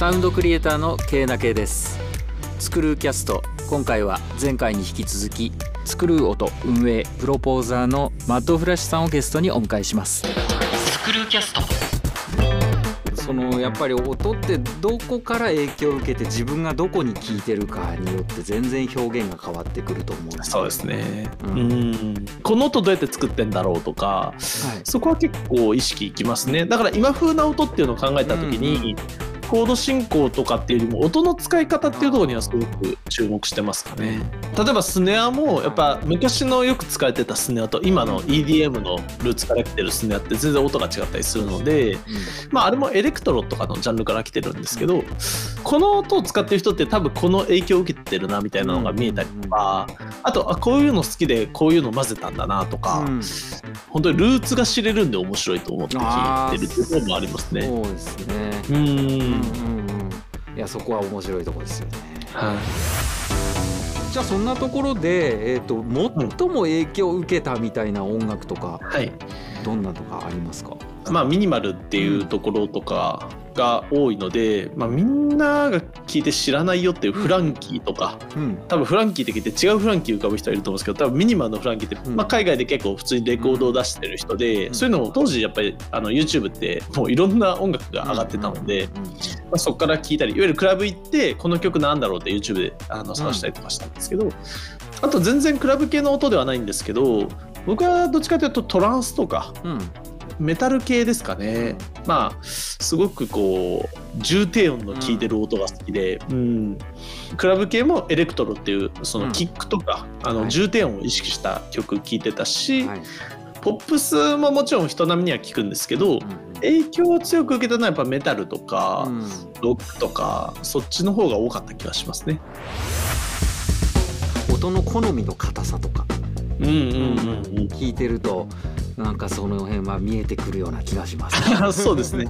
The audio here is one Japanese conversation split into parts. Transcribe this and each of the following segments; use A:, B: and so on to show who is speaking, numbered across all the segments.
A: サウンドクリエイターの K な K です。スクルーキャスト。今回は前回に引き続きスクルー音運営プロポーザーのマッドフラッシュさんをゲストにお迎えします。スクルーキャスト。そのやっぱり音ってどこから影響を受けて自分がどこに聞いてるかによって全然表現が変わってくると思うんです
B: そうですね、うん、うん。この音どうやって作ってんだろうとか、はい、そこは結構意識いきますね。だから今風な音っていうのを考えた時に、うんうんコード進行とかっていうよりも音の使い方っていうところにはすごく注目してますかね。例えばスネアもやっぱ昔のよく使われてたスネアと今の EDM のルーツから来てるスネアって全然音が違ったりするので、まああれもエレクトロとかのジャンルから来てるんですけどこの音を使ってる人って多分この影響を受けてるなみたいなのが見えたりとかあとあこういうの好きでこういうの混ぜたんだなとか、本当にルーツが知れるんで面白いと思って聞いてるっていうところもありますね。
A: そうですね。うんいやそこは面白いところですよね。はい。じゃあそんなところで、えーと、最も影響を受けたみたいな音楽とか、はい、どんなとかありますか、
B: まあ、ミニマルっていうところとかが多いので、まあ、みんなが聞いて知らないよっていうフランキーとか、うん、多分フランキーって聞いて違うフランキー浮かぶ人いると思うんですけど多分ミニマルのフランキーって、うん、まあ、海外で結構普通にレコードを出してる人で、うん、そういうのを当時やっぱりあの YouTube ってもういろんな音楽が上がってたので、まあ、そこから聞いたりいわゆるクラブ行ってこの曲なんだろうって YouTube であの探したりとかしたんですけど、あと全然クラブ系の音ではないんですけど僕はどっちかというとトランスとか、メタル系ですかね。まあ、すごくこう、重低音の効いてる音が好きで、うん、クラブ系もエレクトロっていう、そのキックとか、うん、あの重低音を意識した曲聴いてたし、はい、ポップスももちろん人並みには聞くんですけど、うん、影響を強く受けたのはやっぱメタルとか、うん、ロックとかそっちの方が多かった気がしますね。
A: 音の好みの硬さとか、うんうんうん。うん、聞いてるとなんかその辺は見えてくるような気がします。
B: そうですね。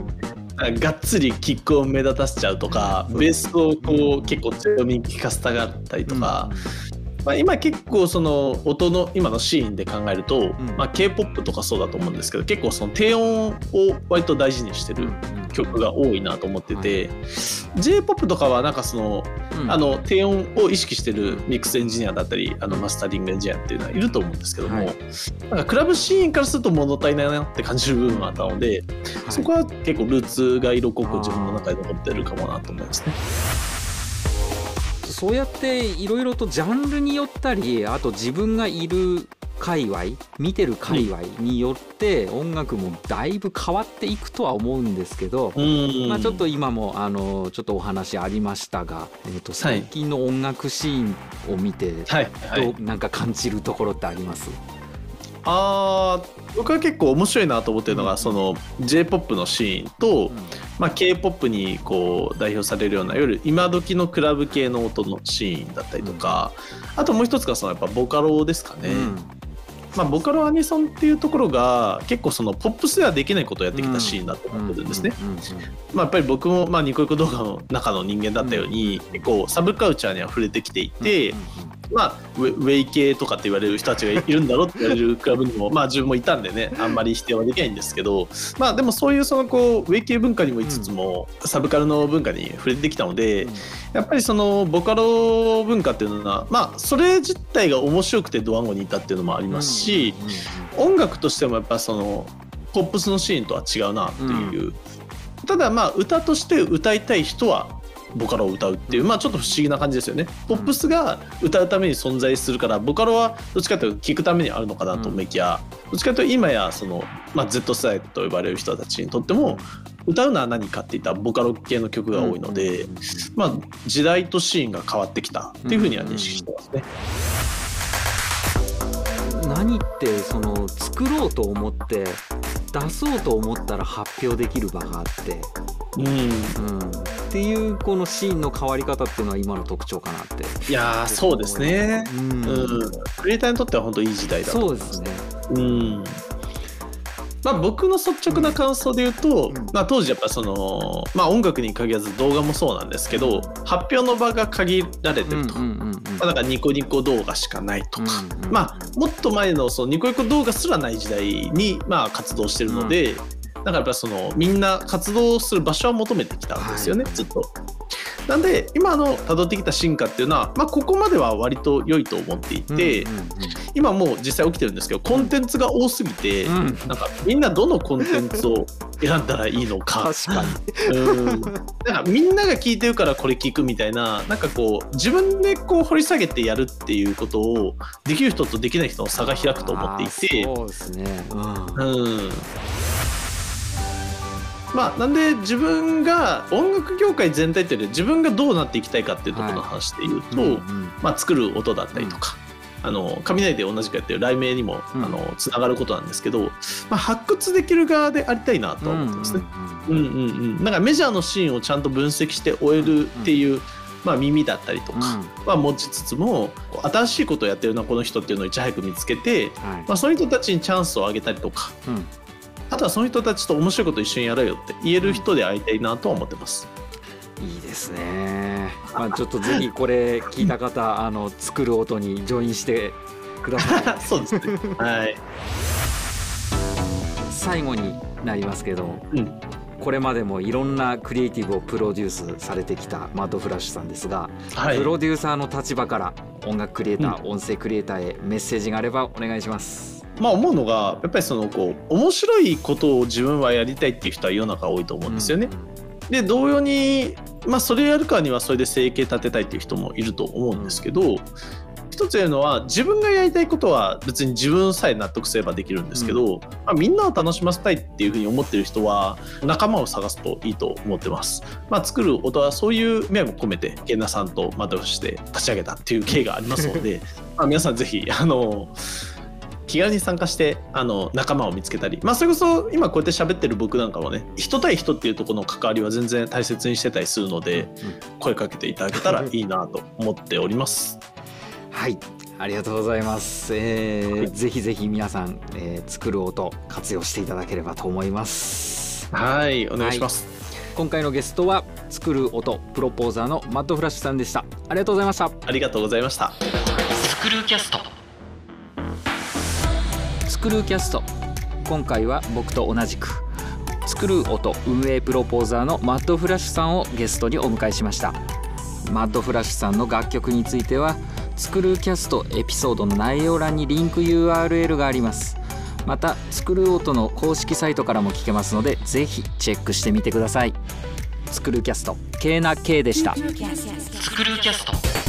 B: がっつりキックを目立たせちゃうとか、ベースをこう結構強みに効かせたがったりとか、うん、まあ、今結構その音の今のシーンで考えると、うん、まあ、K-POP とかそうだと思うんですけど結構その低音を割と大事にしてる曲が多いなと思ってて、はい、J-POP とかはなんかその,、あの低音を意識してるミックスエンジニアだったりあのマスタリングエンジニアっていうのはいると思うんですけども、はい、なんかクラブシーンからすると物足りないなって感じる部分があったので、はい、そこは結構ルーツが色濃く自分の中で残ってるかもなと思いますね。
A: そうやっていろいろとジャンルによったりあと自分がいる界隈見てる界隈によって音楽もだいぶ変わっていくとは思うんですけど、まあ、ちょっと今もあのちょっとお話ありましたが、えー、と最近の音楽シーンを見て、はい、どうなんか感じるところってあります？
B: あ僕は結構面白いなと思ってるのが、うん、その j p o p のシーンと、うん、まあ、k p o p にこう代表されるようないわゆる今時のクラブ系の音のシーンだったりとか、うん、あともう一つがそのやっぱボカロですかね。まあ、ボカロアニソンっていうところが結構そのポップスではできないことをやってきたシーンだと思ってるんですね。まあ、やっぱり僕もまあニコニコ動画の中の人間だったように結構サブカルチャーには触れてきていてまあ、ウェイ系とかって言われる人たちがいるんだろうって言われるクラブにも、まあ、自分もいたんでね、あんまり否定はできないんですけど、まあ、でもそういうそのこう、ウェイ系文化にもいつつも、サブカルの文化に触れてきたので、やっぱりその、ボカロ文化っていうのは、まあ、それ自体が面白くてドワンゴにいたっていうのもありますし、音楽としてもやっぱその、ポップスのシーンとは違うなっていう。ただまあ歌として歌いたい人はボカロを歌うっていう、まあ、ちょっと不思議な感じですよね。ポップスが歌うために存在するからボカロはどっちかというと聴くためにあるのかなと思いきや、どっちかというと今やその、まあ、Z 世代と呼ばれる人たちにとっても歌うのは何かっていったボカロ系の曲が多いので、まあ、時代とシーンが変わってきたっていうふうには認識してますね。
A: 何ってその作ろうと思って出そうと思ったら発表できる場があって、うん、うん、っていうこのシーンの変わり方っていうのは今の特徴かなって。
B: いやそうですね、うん、うん、クリエイターにとっては本当いい時代だと
A: 思いますそうですね。うん。
B: まあ、僕の率直な感想で言うと、うん、まあ、当時やっぱその、まあ、音楽に限らず動画もそうなんですけど発表の場が限られてると、まあ、だからニコニコ動画しかないとか、うんうん、まあ、もっと前のそのニコニコ動画すらない時代にまあ活動してるので、うん、だからやっぱそのみんな活動する場所は求めてきたんですよね、ずっと。なんで今の辿ってきた進化っていうのは、まあ、ここまでは割と良いと思っていて、
A: うんうんうん。
B: 今もう実際起きてるんですけどコンテンツが多すぎて、
A: うん。
B: なんかみんなどのコンテンツを選んだらいいのか。
A: 確かに。
B: うん。なんかみんなが聞いてるからこれ聞くみたいななんかこう自分でこう掘り下げてやるっていうことをできる人とできない人の差が開くと思っていて。
A: そうですね、うん。
B: うんまあなんで自分が音楽業界全体っていうより自分がどうなっていきたいかっていうところの話で言うと、
A: うんうん。
B: まあ、作る音だったりとか、あの雷で同じくやってる雷鳴にも、
A: うん。
B: あのつながることなんですけど、まあ、発掘できる側でありたいなとは思ってますね。うんうんうん、なんかメジャーのシーンをちゃんと分析して終えるっていう、まあ、耳だったりとかは持ちつつも新しいことをやってるなこの人っていうのをいち早く見つけて、
A: はい
B: まあ、その人たちにチャンスをあげたりとか
A: うん。
B: あとはその人たちと面白いこと一緒にやろうよって言える人で会いたいなとは思ってます。
A: いいですね。まあちょっとぜひこれ聞いた方、あの作る音にジョインしてください。
B: そうですね。はい。
A: 最後になりますけど、
B: うん。
A: これまでもいろんなクリエイティブをプロデュースされてきたマッドフラッシュさんですが、
B: はい
A: プ。ロデューサーの立場から音楽クリエイター、音声クリエイターへメッセージがあればお願いします。
B: まあ思うのがやっぱりそのこう面白いことを自分はやりたいっていう人は世の中多いと思うんですよね。で同様にまあそれやるからにはそれで生計立てたいっていう人もいると思うんですけど、一つ言うのは自分がやりたいことは別に自分さえ納得すればできるんですけど、まあ、みんなを楽しませたいっていうふうに思ってる人は仲間を探すといいと思ってます。まあ、作る音はそういう面も込めてケンナさんとマドフして立ち上げたっていう経緯がありますので まあ皆さんぜひあの気軽に参加してあの仲間を見つけたり、まあ、それこそ今こうやって喋ってる僕なんかもね人対人っていうところの関わりは全然大切にしてたりするので声かけていただけたらいいなと思っております。
A: はい。ありがとうございます。えー
B: はい
A: ぜひぜひ皆さん、えー作る音活用していただければと思います。
B: はいお願いします、
A: 今回のゲストは作る音プロポーザーのマッドフラッシュさんでした。ありがとうございました。
B: ありがとうございました。
A: スクルーキャストスクルーキャスト。今回は僕と同じくスクルー音運営プロポーザーのマッドフラッシュさんをゲストにお迎えしました。マッドフラッシュさんの楽曲についてはスクルーキャストエピソードの内容欄にリンク URL があります。またスクルー音の公式サイトからも聞けますのでぜひチェックしてみてください。スクルーキャスト K な K でした。
C: スクルーキャスト。